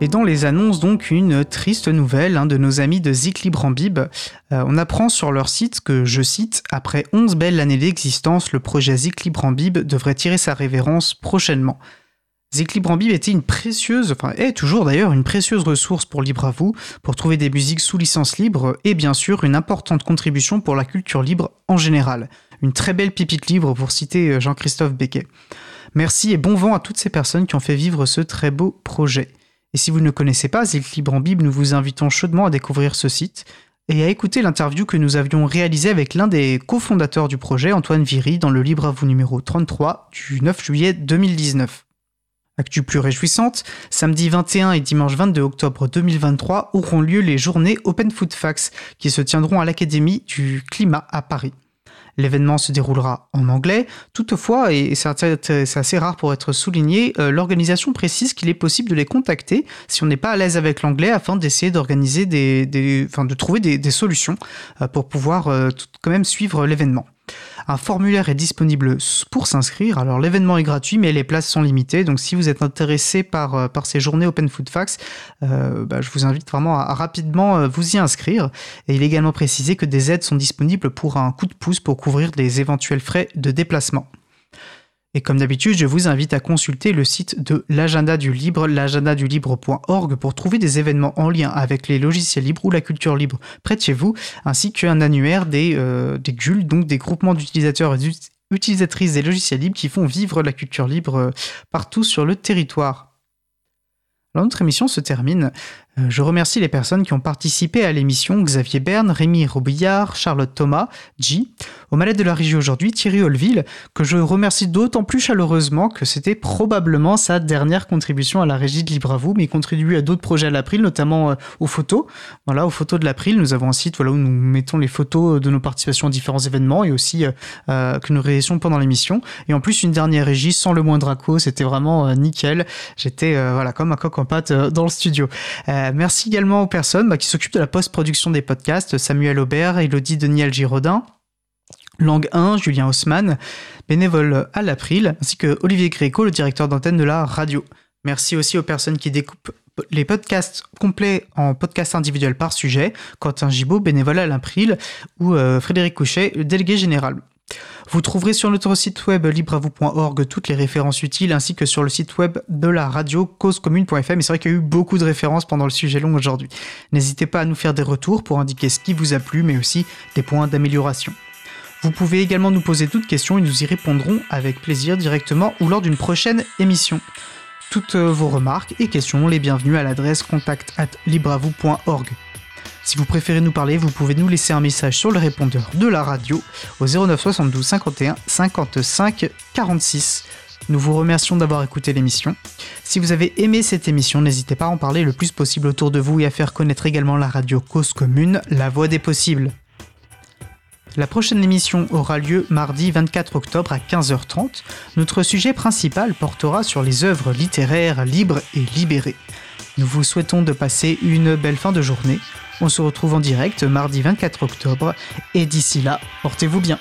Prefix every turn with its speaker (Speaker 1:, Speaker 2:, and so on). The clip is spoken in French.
Speaker 1: Et dans les annonces, donc, une triste nouvelle de nos amis de Zik Libre en Bib. Euh, on apprend sur leur site que, je cite, après 11 belles années d'existence, le projet Zik Libre en Bib devrait tirer sa révérence prochainement. Zik Libre en Bib était une précieuse, enfin est toujours d'ailleurs une précieuse ressource pour Libre à vous, pour trouver des musiques sous licence libre et bien sûr une importante contribution pour la culture libre en général. Une très belle pipite libre pour citer euh, Jean-Christophe Becquet. Merci et bon vent à toutes ces personnes qui ont fait vivre ce très beau projet. Et si vous ne connaissez pas Zik Libre en Bible, nous vous invitons chaudement à découvrir ce site et à écouter l'interview que nous avions réalisée avec l'un des cofondateurs du projet, Antoine Viry, dans le Libre à vous numéro 33 du 9 juillet 2019. Actu plus réjouissante, samedi 21 et dimanche 22 octobre 2023 auront lieu les journées Open Food Facts qui se tiendront à l'Académie du Climat à Paris. L'événement se déroulera en anglais. Toutefois, et c'est assez rare pour être souligné, euh, l'organisation précise qu'il est possible de les contacter si on n'est pas à l'aise avec l'anglais afin d'essayer d'organiser des, enfin, de trouver des, solutions euh, pour pouvoir euh, quand même suivre l'événement. Un formulaire est disponible pour s'inscrire. Alors l'événement est gratuit, mais les places sont limitées. Donc si vous êtes intéressé par, euh, ces journées Open Food Facts, euh, bah, je vous invite vraiment à, rapidement euh, vous y inscrire. Et il est également précisé que des aides sont disponibles pour un coup de pouce pour couvrir des éventuels frais de déplacement. Et comme d'habitude, je vous invite à consulter le site de l'agenda du libre, l'agendadulibre.org pour trouver des événements en lien avec les logiciels libres ou la culture libre près de chez vous, ainsi qu'un annuaire des, euh, GUL, donc des groupements d'utilisateurs et d'utilisatrices des logiciels libres qui font vivre la culture libre euh, partout sur le territoire. Alors notre émission se termine. Euh, je remercie les personnes qui ont participé à l'émission Xavier Berne, Rémi Robillard, Charlotte Thomas, G. Au malade de la régie aujourd'hui, Thierry Olville, que je remercie d'autant plus chaleureusement que c'était probablement sa dernière contribution à la régie de Libre à vous, mais il contribue à d'autres projets à l'April, notamment euh, aux photos. Voilà, aux photos de l'April, nous avons un site voilà, où nous mettons les photos de nos participations à différents événements et aussi euh, que nous réalisons pendant l'émission. Et en plus, une dernière régie sans le moindre accro, c'était vraiment nickel. J'étais voilà comme un coq en pâte dans le studio. Euh, merci également aux personnes bah, qui s'occupent de la post-production des podcasts, Samuel Aubert, Elodie Deniel Giraudin, Langue 1, Julien Haussmann, bénévole à l'April, ainsi que Olivier Gréco, le directeur d'antenne de la radio. Merci aussi aux personnes qui découpent les podcasts complets en podcasts individuels par sujet, Quentin Gibaud, bénévole à l'April, ou euh, Frédéric Couchet, délégué général. Vous trouverez sur notre site web libravou.org toutes les références utiles ainsi que sur le site web de la radio causecommune.fm. Et c'est vrai qu'il y a eu beaucoup de références pendant le sujet long aujourd'hui. N'hésitez pas à nous faire des retours pour indiquer ce qui vous a plu mais aussi des points d'amélioration. Vous pouvez également nous poser toutes questions et nous y répondrons avec plaisir directement ou lors d'une prochaine émission. Toutes vos remarques et questions les bienvenues à l'adresse contact at libravou.org. Si vous préférez nous parler, vous pouvez nous laisser un message sur le répondeur de la radio au 09 72 51 55 46. Nous vous remercions d'avoir écouté l'émission. Si vous avez aimé cette émission, n'hésitez pas à en parler le plus possible autour de vous et à faire connaître également la radio Cause Commune, la voix des possibles. La prochaine émission aura lieu mardi 24 octobre à 15h30. Notre sujet principal portera sur les œuvres littéraires libres et libérées. Nous vous souhaitons de passer une belle fin de journée. On se retrouve en direct mardi 24 octobre et d'ici là, portez-vous bien.